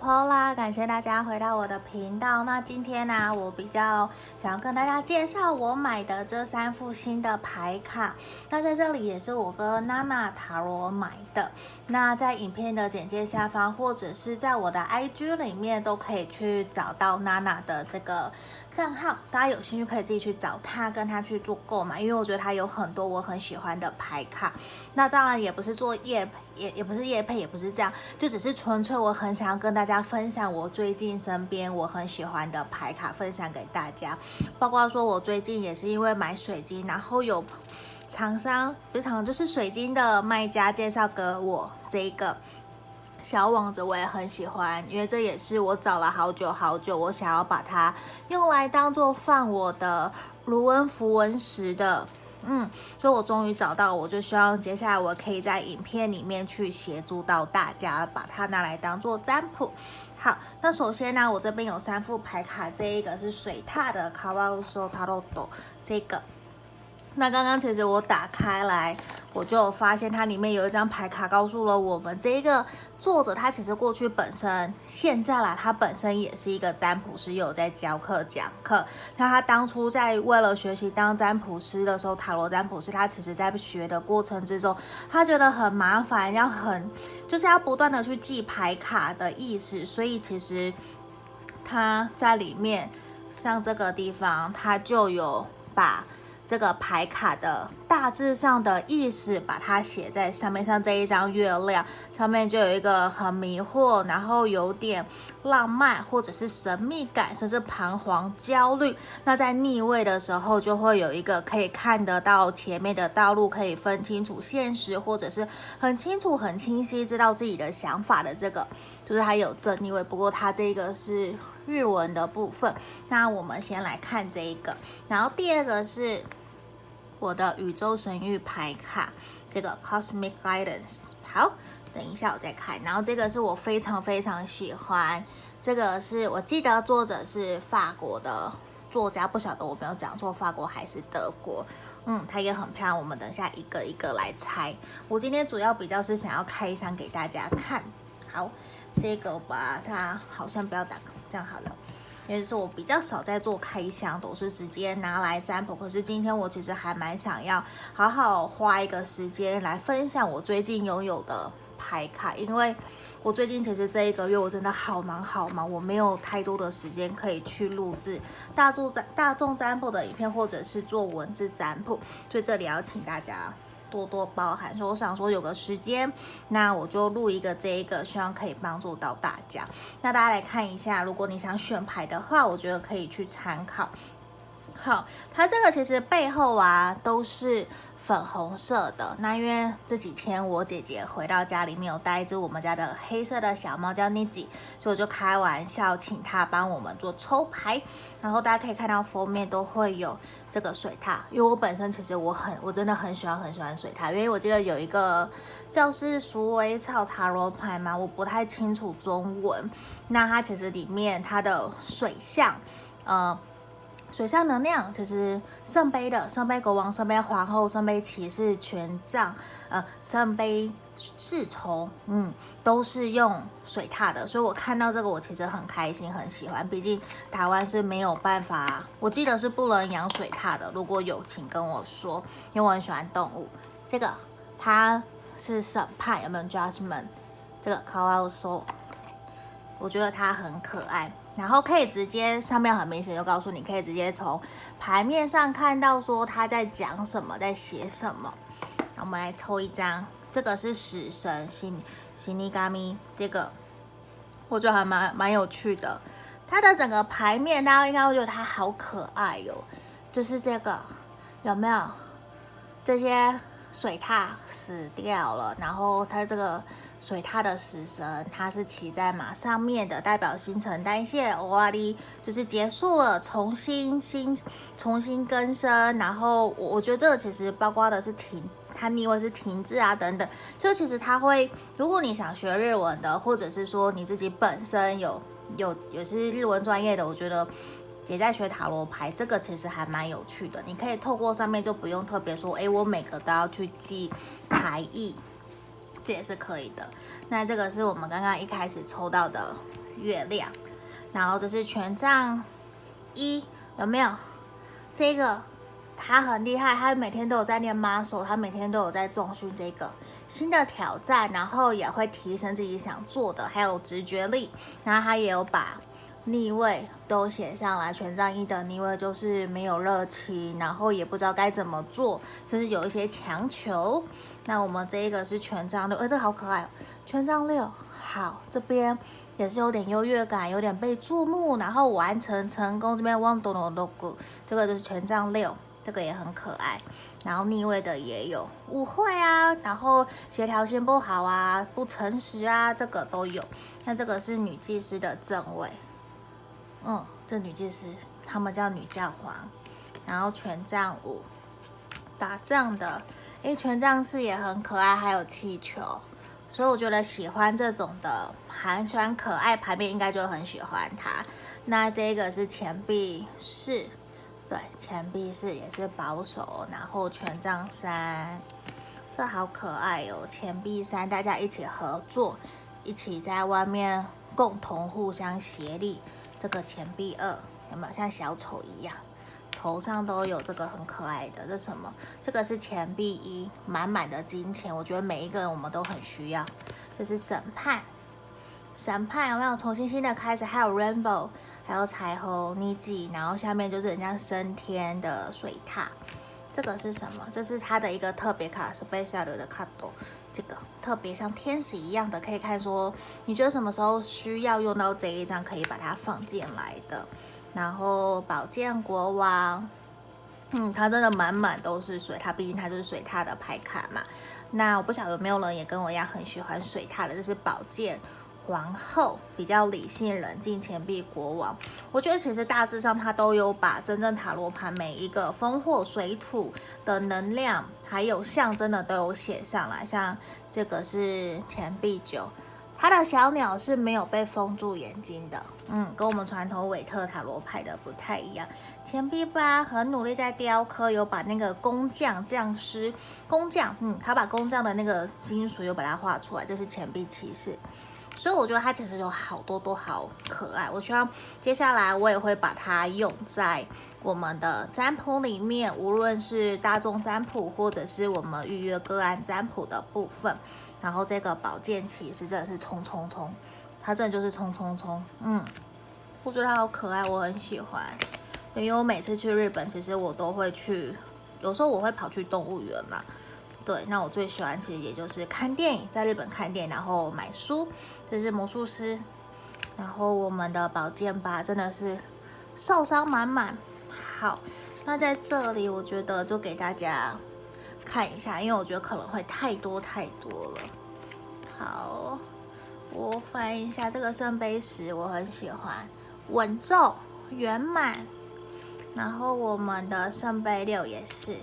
Pola，感谢大家回到我的频道。那今天呢、我比较想要跟大家介绍我买的这三副新的牌卡。那在这里也是我跟娜娜塔罗买的。那在影片的简介下方，或者是在我的 IG 里面，都可以去找到娜娜的这个账号。大家有兴趣可以自己去找他，跟他去做购买，因为我觉得他有很多我很喜欢的牌卡。那当然也不是做业，也也不是业配，也不是这样，就只是纯粹我很想要跟大家分享我最近身边我很喜欢的牌卡，分享给大家。包括说我最近也是因为买水晶，然后有厂商，不是厂商，就是水晶的卖家介绍给我这一个小网子，我也很喜欢，因为这也是我找了好久好久，我想要把它用来当做放我的卢恩符文石的。嗯，所以我终于找到，我就希望接下来我可以在影片里面去协助到大家，把它拿来当做占卜。好，那首先呢，我这边有三副牌卡，这一个是水獭的卡瓦乌索卡罗多，这个。那刚刚其实我打开来，我就发现它里面有一张牌卡，告诉了我们这一个作者，他其实过去本身，现在啦，他本身也是一个占卜师，有在教课讲课。那他当初在为了学习当占卜师的时候，塔罗占卜师，他其实在学的过程之中，他觉得很麻烦，要很就是要不断的去记牌卡的意思，所以其实他在里面，像这个地方，他就有把。这个牌卡的大致上的意思，把它写在上面。像这一张月亮上面就有一个很迷惑，然后有点浪漫，或者是神秘感，甚至彷徨、焦虑。那在逆位的时候，就会有一个可以看得到前面的道路，可以分清楚现实，或者是很清楚、很清晰知道自己的想法的这个，就是它有正逆位。不过它这个是日文的部分。那我们先来看这一个，然后第二个是。我的宇宙神域牌卡，这个 Cosmic Guidance。好，等一下我再看。然后这个是我非常非常喜欢，这个是我记得作者是法国的作家，不晓得我没有讲错，法国还是德国？嗯，它也很漂亮。我们等下一个一个来猜。我今天主要比较是想要开箱给大家看。好，这个吧，它好像不要打，这样好了。因为是我比较少在做开箱，都是直接拿来占卜。可是今天我其实还蛮想要好好花一个时间来分享我最近拥有的牌卡，因为我最近其实这一个月我真的好忙好忙，我没有太多的时间可以去录制大众占大众占卜的影片，或者是做文字占卜，所以这里要请大家。多多包涵，所以我想说有个时间，那我就录一个这一个，希望可以帮助到大家。那大家来看一下，如果你想选牌的话，我觉得可以去参考。好，它这个其实背后啊都是。粉红色的，那因为这几天我姐姐回到家里面有带一只我们家的黑色的小猫叫 Nizi，，所以我就开玩笑请她帮我们做抽牌，然后大家可以看到封面都会有这个水獭，因为我本身其实我很我真的很喜欢很喜欢水獭，因为我记得有一个叫是鼠尾草塔罗牌嘛，我不太清楚中文，那它其实里面它的水象，呃。水象能量就是圣杯的圣杯国王、圣杯皇后、圣杯骑士、权杖，呃，圣杯侍从，嗯，都是用水獭的，所以我看到这个我其实很开心，很喜欢。毕竟台湾是没有办法，我记得是不能养水獭的。如果有，请跟我说，因为我很喜欢动物。这个它是审判，有没有 Judgment？这个 Colossal，我觉得它很可爱。然后可以直接上面很明显就告诉你，可以直接从牌面上看到说他在讲什么，在写什么。我们来抽一张，这个是死神辛辛尼嘎咪，这个我觉得还蛮蛮有趣的。它的整个牌面，大家应该会觉得它好可爱哟、哦。就是这个有没有这些水獭死掉了，然后它这个。所以它的死神，他是骑在马上面的，代表新陈代谢，终わり就是结束了，重新新重新更生。然后我我觉得这个其实包括的是停，它逆位是停滞啊等等。就其实它会，如果你想学日文的，或者是说你自己本身有有有些日文专业的，我觉得也在学塔罗牌，这个其实还蛮有趣的。你可以透过上面就不用特别说，哎，我每个都要去记牌意。这也是可以的。那这个是我们刚刚一开始抽到的月亮。然后这是权杖一，有没有？这个他很厉害，他每天都有在练 muscle，他每天都有在重训这个新的挑战，然后也会提升自己想做的，还有直觉力。然后他也有把逆位都写上来，权杖一的逆位就是没有热情，然后也不知道该怎么做，甚至有一些强求。那我们这一个是权杖六，哎，这个好可爱哦，权杖六，好，这边也是有点优越感，有点被注目，然后完成成功。这边旺多诺 logo，这个就是权杖六，这个也很可爱。然后逆位的也有误会啊，然后协调性不好啊，不诚实啊，这个都有。那这个是女祭司的正位。嗯，这女祭司，他们叫女教皇，然后权杖五，打仗的，诶，权杖四也很可爱，还有气球，所以我觉得喜欢这种的，还喜欢可爱牌面，应该就很喜欢它。那这个是钱币四，对，钱币四也是保守，然后权杖三，这好可爱哦，钱币三，大家一起合作，一起在外面共同互相协力。这个钱币二有没有像小丑一样，头上都有这个很可爱的？这什么？这个是钱币一，满满的金钱。我觉得每一个人我们都很需要。这是审判，审判有没有重新新的开始？还有 rainbow，还有彩虹妮吉，然后下面就是人家升天的水獭。这个是什么？这是它的一个特别卡，special 的卡多。这个特别像天使一样的，可以看说，你觉得什么时候需要用到这一张，可以把它放进来的。然后宝剑国王，嗯，它真的满满都是水，它毕竟它就是水塔的牌卡嘛。那我不晓得有没有人也跟我一样很喜欢水塔的，这是宝剑。皇后比较理性冷静，钱币国王，我觉得其实大致上它都有把真正塔罗牌每一个风火水土的能量，还有象征的都有写上来。像这个是钱币九，它的小鸟是没有被封住眼睛的，嗯，跟我们传统韦特塔罗牌的不太一样。钱币八很努力在雕刻，有把那个工匠、匠师、工匠，嗯，他把工匠的那个金属有把它画出来，这是钱币骑士。所以我觉得它其实有好多都好可爱，我希望接下来我也会把它用在我们的占卜里面，无论是大众占卜或者是我们预约个案占卜的部分。然后这个宝剑骑士真的是冲冲冲，它真的就是冲冲冲，嗯，我觉得它好可爱，我很喜欢。因为我每次去日本，其实我都会去，有时候我会跑去动物园嘛。对，那我最喜欢其实也就是看电影，在日本看电影，然后买书。这是魔术师，然后我们的宝剑八真的是受伤满满。好，那在这里我觉得就给大家看一下，因为我觉得可能会太多太多了。好，我翻一下这个圣杯十，我很喜欢，稳重圆满。然后我们的圣杯六也是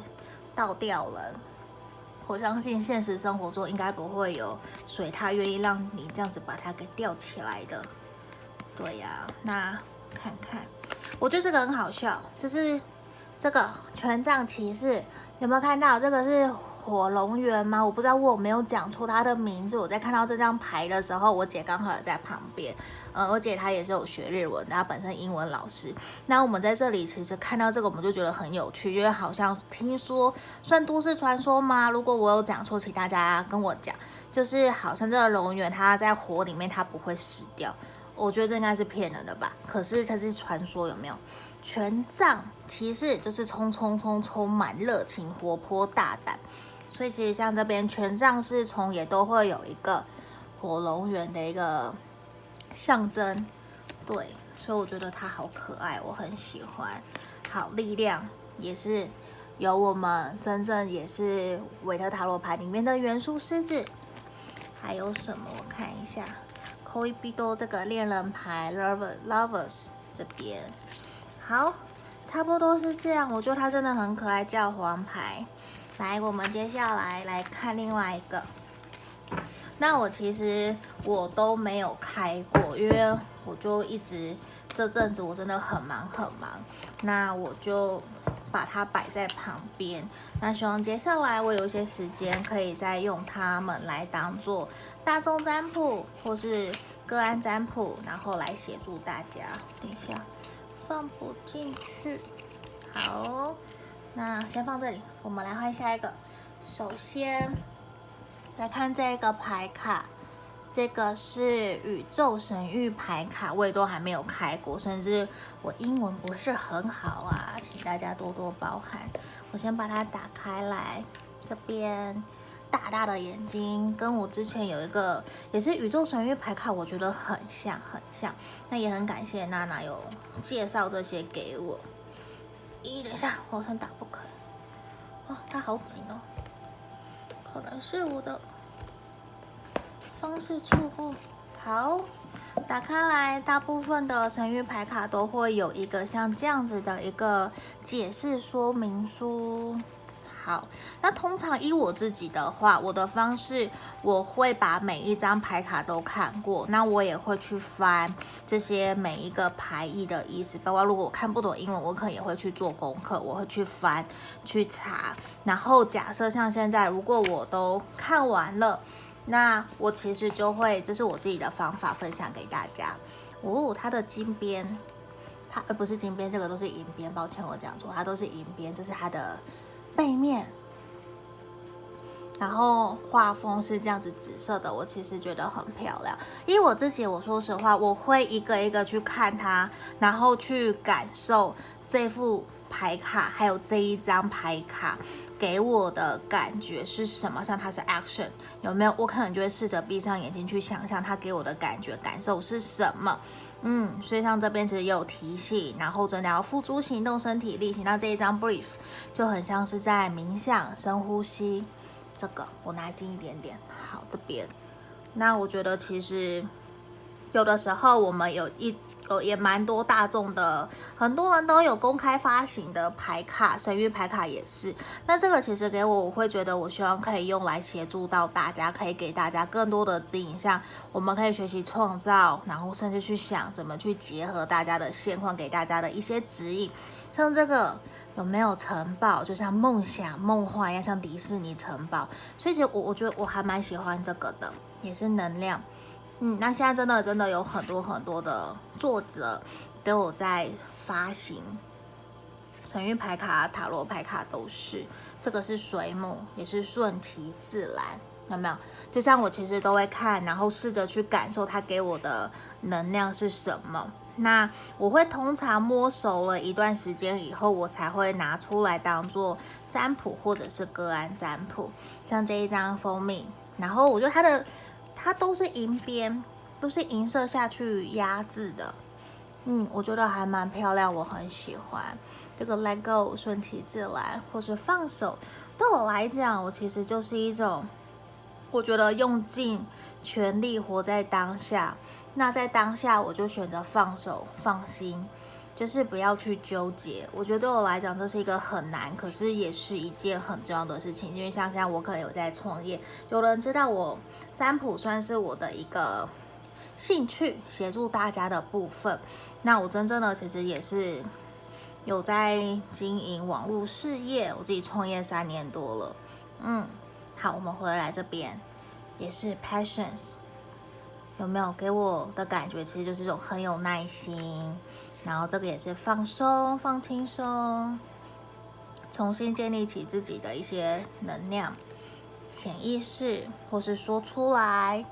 倒掉了。我相信现实生活中应该不会有水獭愿意让你这样子把它给吊起来的。对呀、那看看，我觉得这个很好笑，就是这个权杖骑士有没有看到？这个是。火龙园吗？我不知道我有没有讲错他的名字。我在看到这张牌的时候，我姐刚好也在旁边。呃，我姐她也是有学日文，她本身英文老师。那我们在这里其实看到这个，我们就觉得很有趣，因为好像听说算都市传说吗？如果我有讲错，请大家跟我讲。就是好像这个龙源，它在火里面它不会死掉。我觉得这应该是骗人的吧？可是它是传说，有没有？权杖骑士就是冲冲冲，充满热情、活泼、大胆。所以其实像这边权杖侍从也都会有一个火龙源的一个象征，对，所以我觉得它好可爱，我很喜欢。好，力量也是有我们真正也是韦特塔罗牌里面的元素狮子。还有什么？我看一下，恋人这个恋人牌，Lover Lovers 这边。好，差不多是这样。我觉得它真的很可爱，教皇牌。来，我们接下来来看另外一个。那我其实我都没有开过，因为我就一直这阵子我真的很忙很忙，那我就把它摆在旁边。那希望接下来我有一些时间，可以再用它们来当做大众占卜，或是个案占卜，然后来协助大家。等一下，放不进去。好，那先放这里。我们来换下一个。首先来看这个牌卡，这个是宇宙神域牌卡，我也都还没有开过，甚至我英文不是很好啊，请大家多多包涵。我先把它打开来，这边。大大的眼睛，跟我之前有一个也是宇宙神域牌卡，我觉得很像很像。那也很感谢娜娜有介绍这些给我。咦，等一下，我好像打不开。哦，它好紧哦，可能是我的方式错误。好，打开来，大部分的神諭牌卡都会有一个像这样子的一个解释说明书。好，那通常依我自己的话，我的方式我会把每一张牌卡都看过，那我也会去翻这些每一个牌意的意思，包括如果我看不懂英文，我可能也会去做功课，我会去翻去查。然后假设像现在，如果我都看完了，那我其实就会，这是我自己的方法分享给大家。哦，它的金边，它呃不是金边，这个都是银边，抱歉我讲错，它都是银边，这是它的。背面，然后画风是这样子紫色的，我其实觉得很漂亮。因为我自己，我说实话，我会一个一个去看它，然后去感受这副牌卡，还有这一张牌卡给我的感觉是什么。像它是 action，有没有？我可能就会试着闭上眼睛去想象它给我的感觉、感受是什么。嗯，所以像这边其实也有提醒，然后真的要付诸行动，身体力行。那这一张 brief 就很像是在冥想、深呼吸。这个我拿近一点点，好，这边。那我觉得其实有的时候我们有一。呃，也蛮多大众的，很多人都有公开发行的牌卡，神域牌卡也是。那这个其实给我，我会觉得我希望可以用来协助到大家，可以给大家更多的指引，像我们可以学习创造，然后甚至去想怎么去结合大家的现况，给大家的一些指引。像这个有没有城堡，就像梦想、梦幻一样，像迪士尼城堡。所以其实我我觉得我还蛮喜欢这个的，也是能量。嗯，那现在真的真的有很多很多的作者都有在发行神諭牌卡、塔罗牌卡，都是这个是水母，也是顺其自然，有没有？就像我其实都会看，然后试着去感受它给我的能量是什么。那我会通常摸熟了一段时间以后，我才会拿出来当做占卜或者是个案占卜。像这一张蜂蜜，然后我觉得它的。它都是银边，都是银色下去压制的，嗯，我觉得还蛮漂亮，我很喜欢。这个 Let Go 顺其自然，或是放手，对我来讲，我其实就是一种，我觉得用尽全力活在当下，那在当下我就选择放手放心。就是不要去纠结，我觉得对我来讲这是一个很难，可是也是一件很重要的事情。因为像现在我可能有在创业，有人知道我占卜算是我的一个兴趣，协助大家的部分。那我真正的其实也是有在经营网络事业，我自己创业三年多了。嗯，好，我们回来这边也是 passions，有没有给我的感觉？其实就是一种很有耐心。然后这个也是放松、放轻松，重新建立起自己的一些能量、潜意识，或是说出来。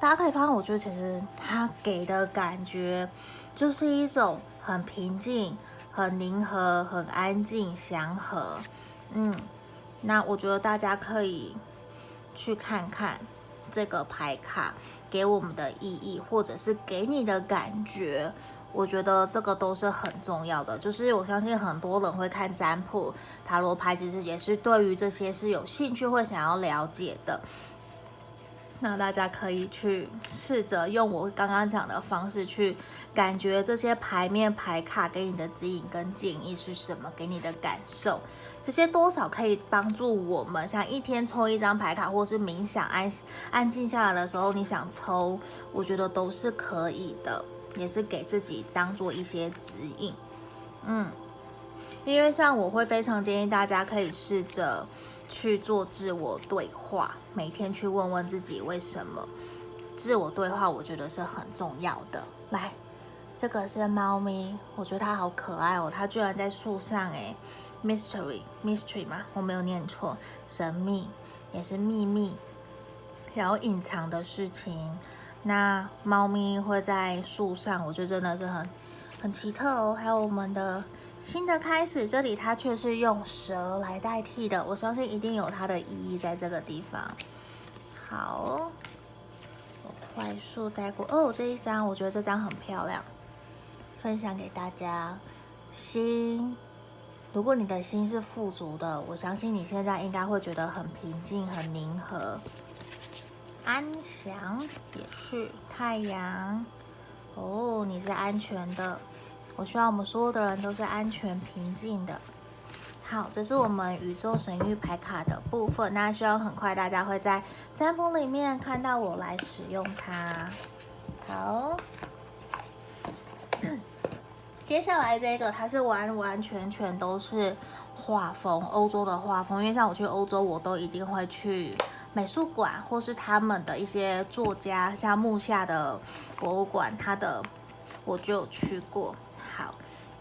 大家可以发现，我觉得其实他给的感觉就是一种很平静、很宁和、很安静、祥和。嗯，那我觉得大家可以去看看这个牌卡给我们的意义，或者是给你的感觉。我觉得这个都是很重要的，就是我相信很多人会看占卜、塔罗牌，其实也是对于这些是有兴趣、会想要了解的。那大家可以去试着用我刚刚讲的方式去感觉这些牌面、牌卡给你的指引跟建议是什么，给你的感受，这些多少可以帮助我们。像一天抽一张牌卡，或是冥想安安静下来的时候，你想抽，我觉得都是可以的。也是给自己当做一些指引，嗯，因为像我会非常建议大家可以试着去做自我对话，每天去问问自己为什么自我对话，我觉得是很重要的。来，这个是猫咪，我觉得它好可爱哦，它居然在树上诶，mystery mystery 嘛，我没有念错，神秘也是秘密，然后隐藏的事情。那猫咪会在树上，我觉得真的是很很奇特哦。还有我们的新的开始，这里它却是用蛇来代替的，我相信一定有它的意义在这个地方。好，我快速带过哦。这一张我觉得这张很漂亮，分享给大家。心，如果你的心是富足的，我相信你现在应该会觉得很平静、很宁和。安详也是太阳哦，你是安全的。我希望我们所有的人都是安全平静的。好，这是我们宇宙神域牌卡的部分。那希望很快大家会在占卜里面看到我来使用它。好，接下来这个它是完完全全都是画风，欧洲的画风。因为像我去欧洲，我都一定会去。美术馆，或是他们的一些作家，像木下的博物馆，他的我就有去过。好，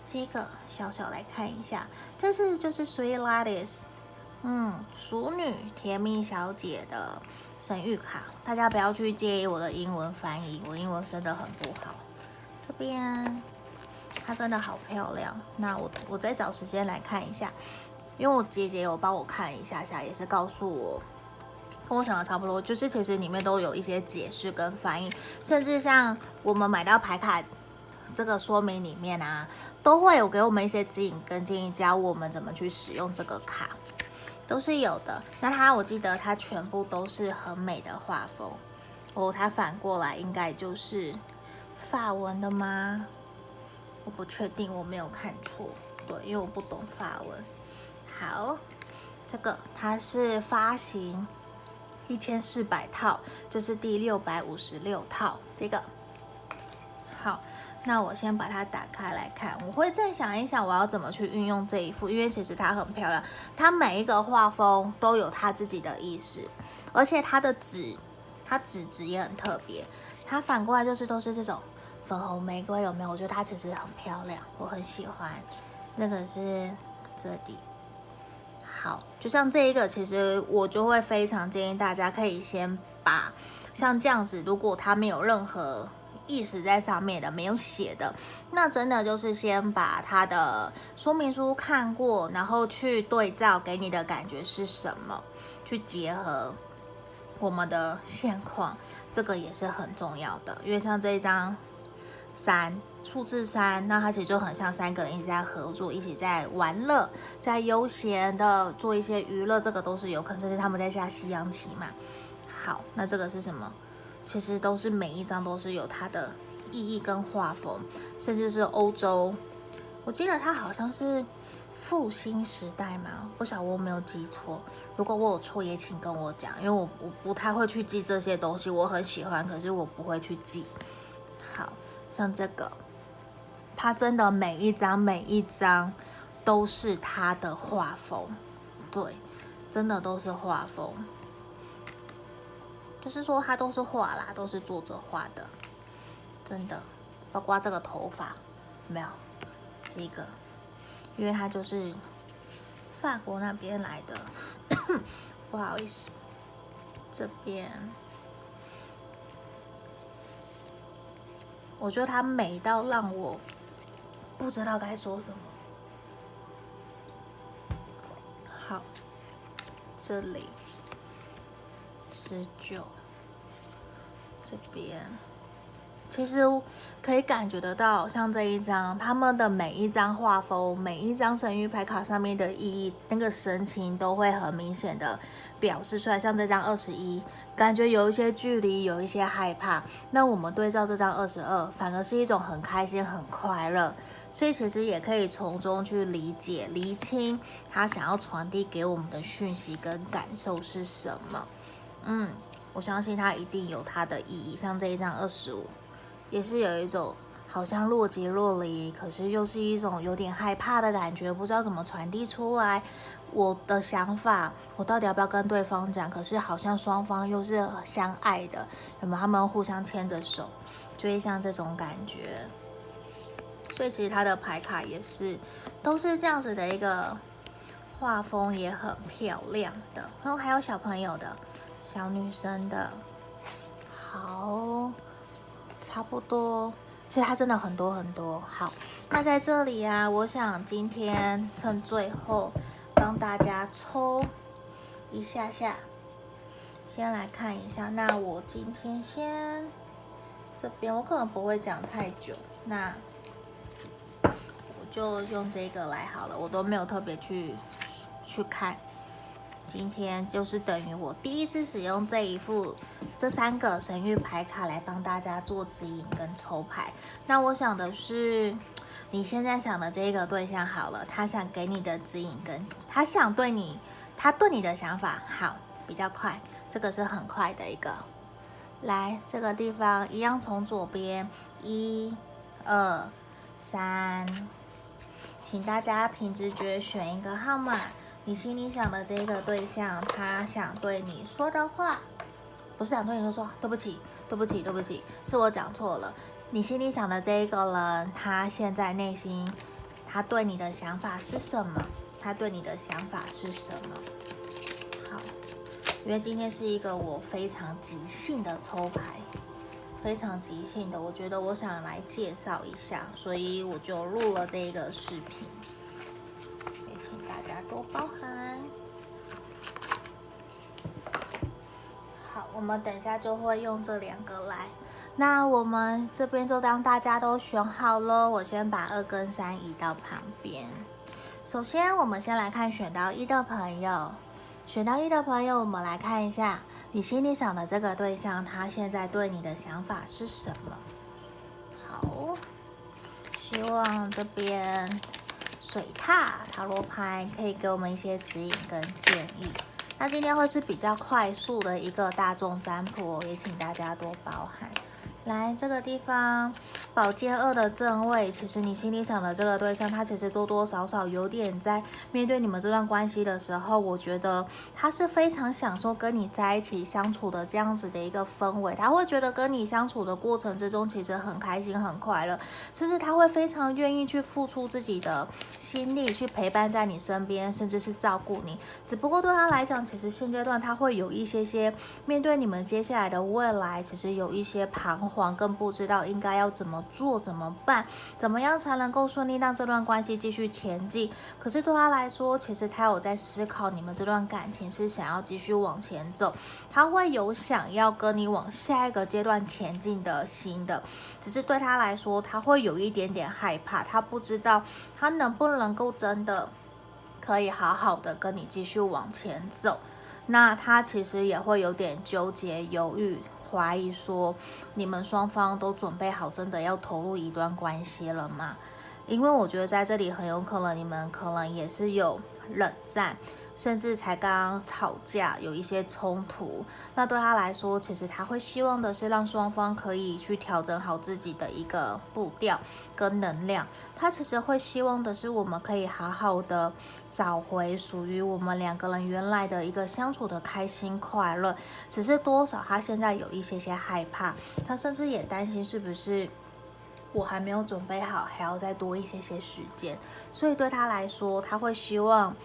这个小小来看一下，这是就是 Sweet Ladies，嗯，熟女甜蜜小姐的神諭卡，大家不要去介意我的英文翻译，我英文真的很不好。这边它真的好漂亮，那我我再找时间来看一下，因为我姐姐有帮我看一下下，也是告诉我。跟我想的差不多，就是其实里面都有一些解释跟翻译，甚至像我们买到牌卡这个说明里面啊，都会有给我们一些指引跟建议，教我们怎么去使用这个卡，都是有的。那它我记得它全部都是很美的画风哦，它反过来应该就是法文的吗？我不确定，我没有看错，对，因为我不懂法文。好，这个它是发行。一千四百套，这是第六百五十六套。这个好，那我先把它打开来看。我会再想一想，我要怎么去运用这一副，因为其实它很漂亮，它每一个画风都有它自己的意思，而且它的纸，它纸质也很特别。它反过来就是都是这种粉红玫瑰，有没有？我觉得它其实很漂亮，我很喜欢。那个是这里。好，就像这一个，其实我就会非常建议大家可以先把像这样子，如果它没有任何意识在上面的，没有写的，那真的就是先把它的说明书看过，然后去对照给你的感觉是什么，去结合我们的现况，这个也是很重要的，因为像这一张三。数字三，那它其实就很像三个人一直在合作，一起在玩乐，在悠闲的做一些娱乐，这个都是有可能，甚至他们在下西洋棋嘛。好，那这个是什么？其实都是每一张都是有它的意义跟画风，甚至是欧洲。我记得它好像是复兴时代嘛，不晓得我没有记错。如果我有错，也请跟我讲，因为我我不太会去记这些东西，我很喜欢，可是我不会去记。像这个。它真的每一张每一张都是它的画风，对，真的都是画风，就是说它都是画啦，都是作者画的，真的，包括这个头发，没有这个，因为它就是法国那边来的，不好意思，这边。我觉得它美到让我。不知道该说什么。好，这里十九，这边。其实可以感觉得到，像这一张，他们的每一张画风，每一张神谕牌卡上面的意义，那个神情都会很明显的表示出来。像这张二十一，感觉有一些距离，有一些害怕。那我们对照这张二十二，反而是一种很开心、很快乐。所以其实也可以从中去理解、厘清他想要传递给我们的讯息跟感受是什么。嗯，我相信他一定有他的意义。像这一张二十五。也是有一种好像若即若离，可是又是一种有点害怕的感觉，不知道怎么传递出来。我的想法，我到底要不要跟对方讲？可是好像双方又是相爱的，有没有？他们互相牵着手，就会像这种感觉。所以其实他的牌卡也是，都是这样子的一个画风，也很漂亮的。然后还有小朋友的，小女生的，好，差不多。其实它真的很多很多。好，那在这里啊，我想今天趁最后。帮大家抽一下下，先来看一下。那我今天先这边，我可能不会讲太久，那我就用这个来好了。我都没有特别去去看。今天就是等于我第一次使用这一副这三个神諭牌卡来帮大家做指引跟抽牌。那我想的是。你现在想的这个对象好了，他想给你的指引跟他想对你，他对你的想法好比较快，这个是很快的一个。来这个地方一样从左边一、二、三，请大家凭直觉选一个号码。你心里想的这个对象，他想对你说的话，不是想对你说说对不起，对不起，对不起，是我讲错了。你心里想的这一个人，他现在内心，他对你的想法是什么？他对你的想法是什么？好，因为今天是一个我非常即兴的抽牌，非常即兴的，我觉得我想来介绍一下，所以我就录了这个视频，请大家多包涵。好，我们等一下就会用这两个来。那我们这边就当大家都选好了，我先把二跟三移到旁边。首先，我们先来看选到一的朋友，选到一的朋友，我们来看一下你心里想的这个对象，他现在对你的想法是什么？好，希望这边水塔塔罗牌可以给我们一些指引跟建议。那今天会是比较快速的一个大众占卜，也请大家多包涵。来这个地方，宝剑二的正位，其实你心里想的这个对象，他其实多多少少有点在面对你们这段关系的时候，我觉得他是非常享受跟你在一起相处的这样子的一个氛围，他会觉得跟你相处的过程之中，其实很开心很快乐，甚至他会非常愿意去付出自己的心力去陪伴在你身边，甚至是照顾你。只不过对他来讲，其实现阶段他会有一些些面对你们接下来的未来，其实有一些彷徨。更不知道应该要怎么做、怎么办、怎么样才能够顺利让这段关系继续前进。可是对他来说，其实他有在思考，你们这段感情是想要继续往前走，他会有想要跟你往下一个阶段前进的心的。只是对他来说，他会有一点点害怕，他不知道他能不能够真的可以好好的跟你继续往前走。那他其实也会有点纠结、犹豫。怀疑说，你们双方都准备好，真的要投入一段关系了吗？因为我觉得在这里很有可能你们可能也是有冷战。甚至才刚吵架，有一些冲突，那对他来说，其实他会希望的是让双方可以去调整好自己的一个步调跟能量。他其实会希望的是，我们可以好好的找回属于我们两个人原来的一个相处的开心快乐。只是多少他现在有一些些害怕，他甚至也担心是不是我还没有准备好，还要再多一些些时间。所以对他来说，他会希望。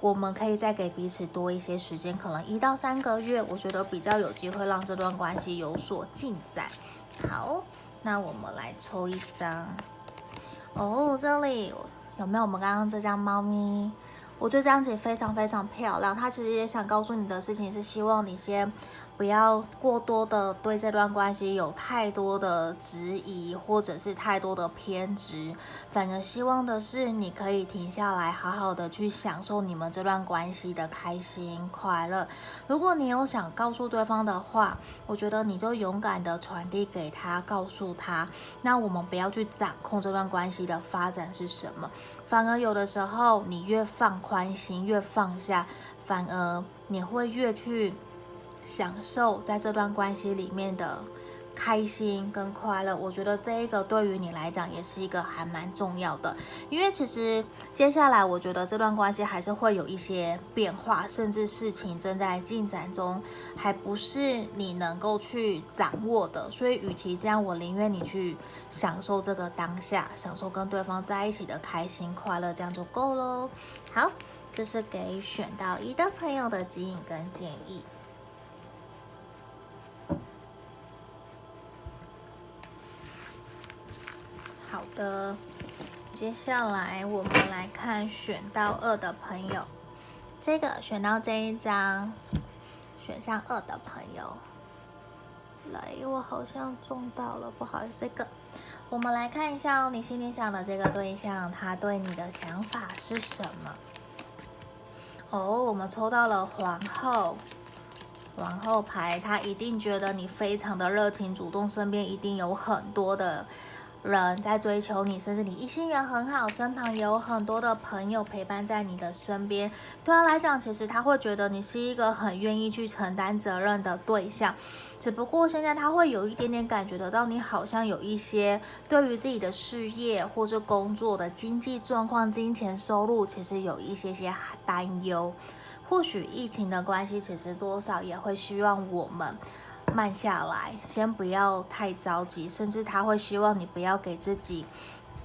我们可以再给彼此多一些时间，可能一到三个月，我觉得比较有机会让这段关系有所进展。好，那我们来抽一张。哦，这里有没有我们刚刚这张猫咪？我觉得这张其实非常非常漂亮。它其实也想告诉你的事情是，希望你先。不要过多的对这段关系有太多的质疑，或者是太多的偏执，反而希望的是你可以停下来，好好的去享受你们这段关系的开心快乐。如果你有想告诉对方的话，我觉得你就勇敢的传递给他，告诉他。那我们不要去掌控这段关系的发展是什么，反而有的时候你越放宽心，越放下，反而你会越去。享受在这段关系里面的开心跟快乐，我觉得这一个对于你来讲也是一个还蛮重要的，因为其实接下来我觉得这段关系还是会有一些变化，甚至事情正在进展中，还不是你能够去掌握的。所以，与其这样，我宁愿你去享受这个当下，享受跟对方在一起的开心快乐，这样就够喽。好，这是给选到一的朋友的指引跟建议。好的，接下来我们来看选到二的朋友，这个选到这一张，选项二的朋友，来，我好像中到了，不好意思，这个我们来看一下哦，你心里想的这个对象，他对你的想法是什么？哦，我们抽到了皇后，皇后牌，他一定觉得你非常的热情主动，身边一定有很多的。人在追求你，甚至你异性缘很好，身旁有很多的朋友陪伴在你的身边。对他来讲，其实他会觉得你是一个很愿意去承担责任的对象。只不过现在他会有一点点感觉得到，你好像有一些对于自己的事业或是工作的经济状况、金钱收入，其实有一些些担忧。或许疫情的关系，其实多少也会希望我们。慢下来，先不要太着急，甚至他会希望你不要给自己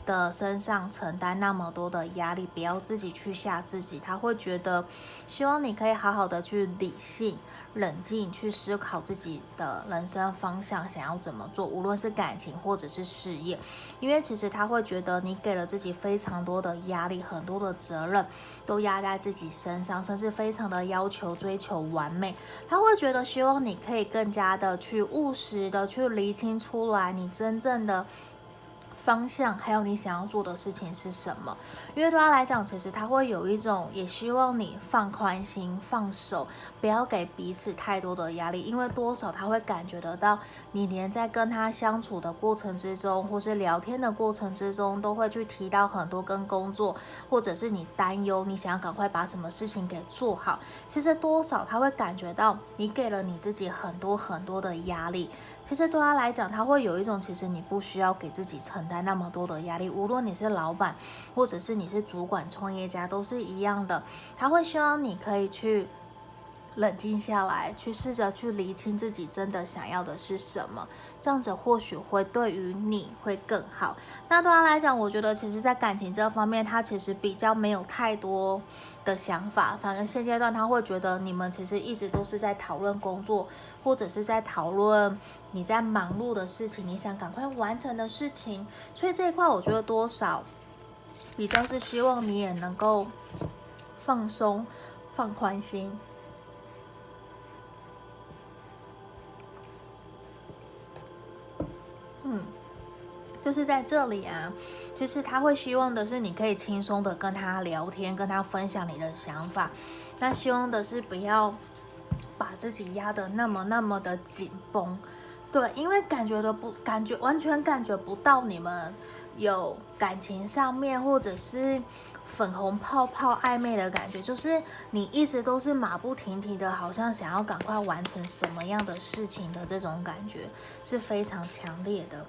的身上承担那么多的压力，不要自己去吓自己。他会觉得，希望你可以好好的去理性。冷静去思考自己的人生方向，想要怎么做，无论是感情或者是事业，因为其实他会觉得你给了自己非常多的压力，很多的责任都压在自己身上，甚至非常的要求追求完美。他会觉得希望你可以更加的去务实的去厘清出来，你真正的。方向还有你想要做的事情是什么？因为对他来讲，其实他会有一种也希望你放宽心、放手，不要给彼此太多的压力。因为多少他会感觉得到，你连在跟他相处的过程之中，或是聊天的过程之中，都会去提到很多跟工作，或者是你担忧，你想要赶快把什么事情给做好。其实多少他会感觉到你给了你自己很多很多的压力。其实对他来讲，他会有一种其实你不需要给自己承担那么多的压力。无论你是老板，或者是你是主管、创业家，都是一样的。他会希望你可以去冷静下来，去试着去厘清自己真的想要的是什么。这样子或许会对于你会更好。那对他来讲，我觉得其实在感情这方面，他其实比较没有太多的想法。反正现阶段他会觉得你们其实一直都是在讨论工作，或者是在讨论你在忙碌的事情，你想赶快完成的事情。所以这一块我觉得多少比较是希望你也能够放松、放宽心。就是在这里啊，其实他会希望的是你可以轻松的跟他聊天，跟他分享你的想法。那希望的是不要把自己压得那么那么的紧绷，对，因为感觉的不感觉完全感觉不到你们有感情上面或者是。粉红泡泡暧昧的感觉，就是你一直都是马不停蹄的，好像想要赶快完成什么样的事情的这种感觉是非常强烈的。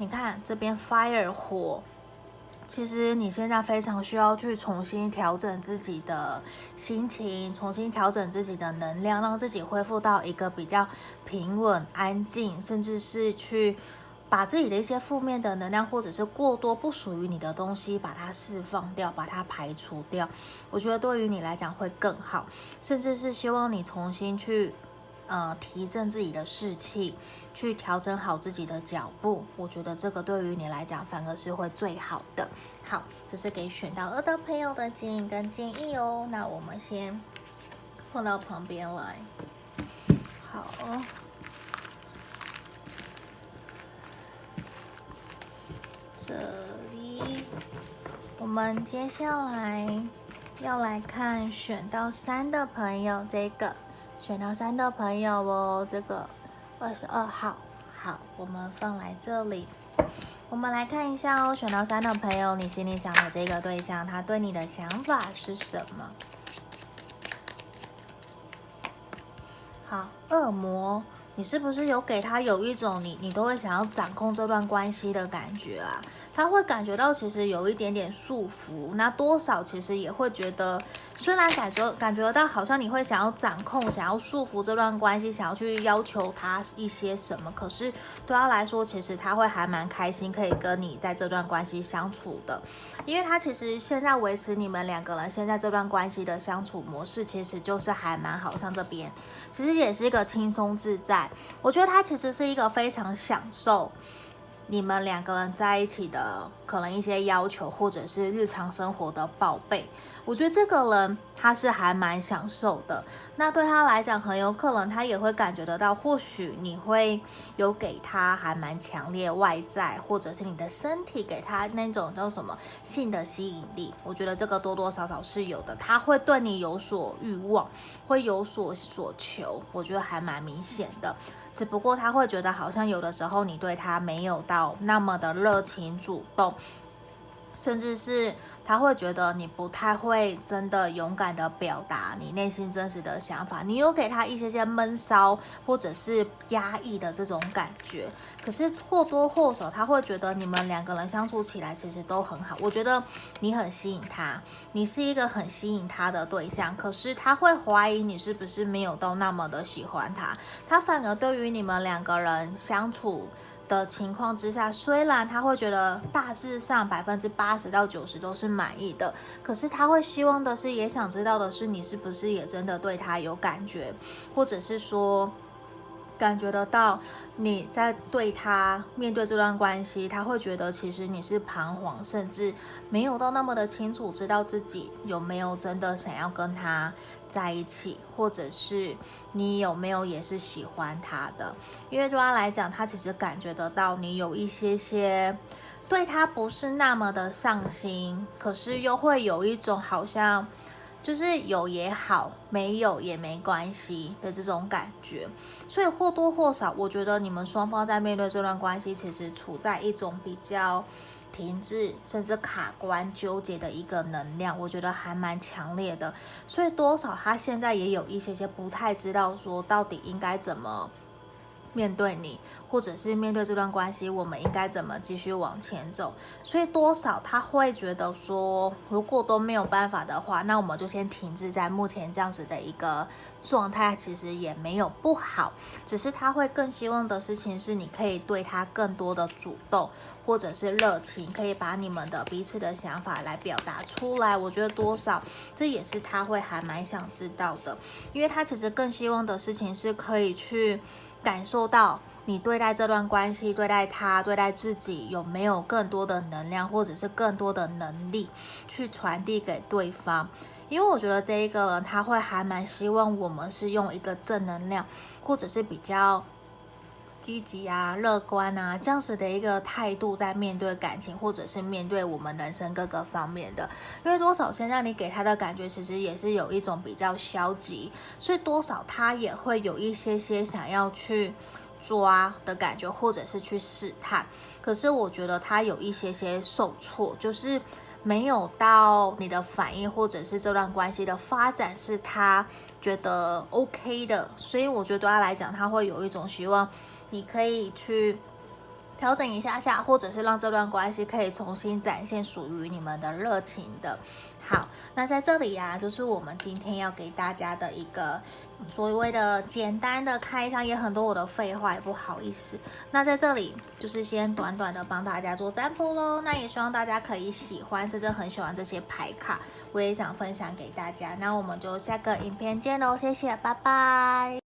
你看这边 fire 火，其实你现在非常需要去重新调整自己的心情，重新调整自己的能量，让自己恢复到一个比较平稳、安静，甚至是去。把自己的一些负面的能量，或者是过多不属于你的东西，把它释放掉，把它排除掉。我觉得对于你来讲会更好，甚至是希望你重新去，呃，提振自己的士气，去调整好自己的脚步。我觉得这个对于你来讲反而是会最好的。好，这是给选到二的朋友的建议跟建议哦。那我们先放到旁边来。好。这里，我们接下来要来看选到三的朋友，这个选到三的朋友哦，这个二十二号，好，我们放来这里，我们来看一下哦，选到三的朋友，你心里想的这个对象，他对你的想法是什么？好，恶魔。你是不是有给他有一种你你都会想要掌控这段关系的感觉啊？他会感觉到其实有一点点束缚，那多少其实也会觉得，虽然感觉感觉到好像你会想要掌控、想要束缚这段关系，想要去要求他一些什么，可是对他来说，其实他会还蛮开心可以跟你在这段关系相处的，因为他其实现在维持你们两个人现在这段关系的相处模式，其实就是还蛮好，像这边其实也是一个轻松自在，我觉得他其实是一个非常享受。你们两个人在一起的可能一些要求，或者是日常生活的报备，我觉得这个人他是还蛮享受的。那对他来讲，很有可能他也会感觉得到，或许你会有给他还蛮强烈外在，或者是你的身体给他那种叫什么性的吸引力。我觉得这个多多少少是有的，他会对你有所欲望，会有所所求，我觉得还蛮明显的。只不过他会觉得好像有的时候你对他没有到那么的热情主动，甚至是。他会觉得你不太会真的勇敢的表达你内心真实的想法，你有给他一些些闷骚或者是压抑的这种感觉，可是或多或少他会觉得你们两个人相处起来其实都很好。我觉得你很吸引他，你是一个很吸引他的对象，可是他会怀疑你是不是没有都那么的喜欢他，他反而对于你们两个人相处的情况之下，虽然他会觉得大致上百分之八十到九十都是满意的，可是他会希望的是，也想知道的是，你是不是也真的对他有感觉，或者是说。感觉得到你在对他面对这段关系，他会觉得其实你是彷徨，甚至没有到那么的清楚，知道自己有没有真的想要跟他在一起，或者是你有没有也是喜欢他的。因为对他来讲，他其实感觉得到你有一些些对他不是那么的上心，可是又会有一种好像。就是有也好，没有也没关系的这种感觉，所以或多或少，我觉得你们双方在面对这段关系，其实处在一种比较停滞，甚至卡关、纠结的一个能量，我觉得还蛮强烈的。所以多少他现在也有一些些不太知道说到底应该怎么。面对你，或者是面对这段关系，我们应该怎么继续往前走？所以多少他会觉得说，如果都没有办法的话，那我们就先停滞在目前这样子的一个状态，其实也没有不好。只是他会更希望的事情是，你可以对他更多的主动，或者是热情，可以把你们的彼此的想法来表达出来。我觉得多少这也是他会还蛮想知道的，因为他其实更希望的事情是可以去。感受到你对待这段关系、对待他、对待自己有没有更多的能量，或者是更多的能力去传递给对方？因为我觉得这一个人他会还蛮希望我们是用一个正能量，或者是比较。积极啊，乐观啊，这样子的一个态度在面对感情，或者是面对我们人生各个方面的，因为多少现在你给他的感觉，其实也是有一种比较消极，所以多少他也会有一些些想要去抓的感觉，或者是去试探。可是我觉得他有一些些受挫，就是没有到你的反应，或者是这段关系的发展是他觉得 OK 的，所以我觉得对他来讲，他会有一种希望。你可以去调整一下下，或者是让这段关系可以重新展现属于你们的热情的。好，那在这里呀、就是我们今天要给大家的一个所谓的简单的开箱，也很多我的废话，也不好意思。那在这里就是先短短的帮大家做占卜喽。那也希望大家可以喜欢，甚至很喜欢这些牌卡，我也想分享给大家。那我们就下个影片见喽，谢谢，拜拜。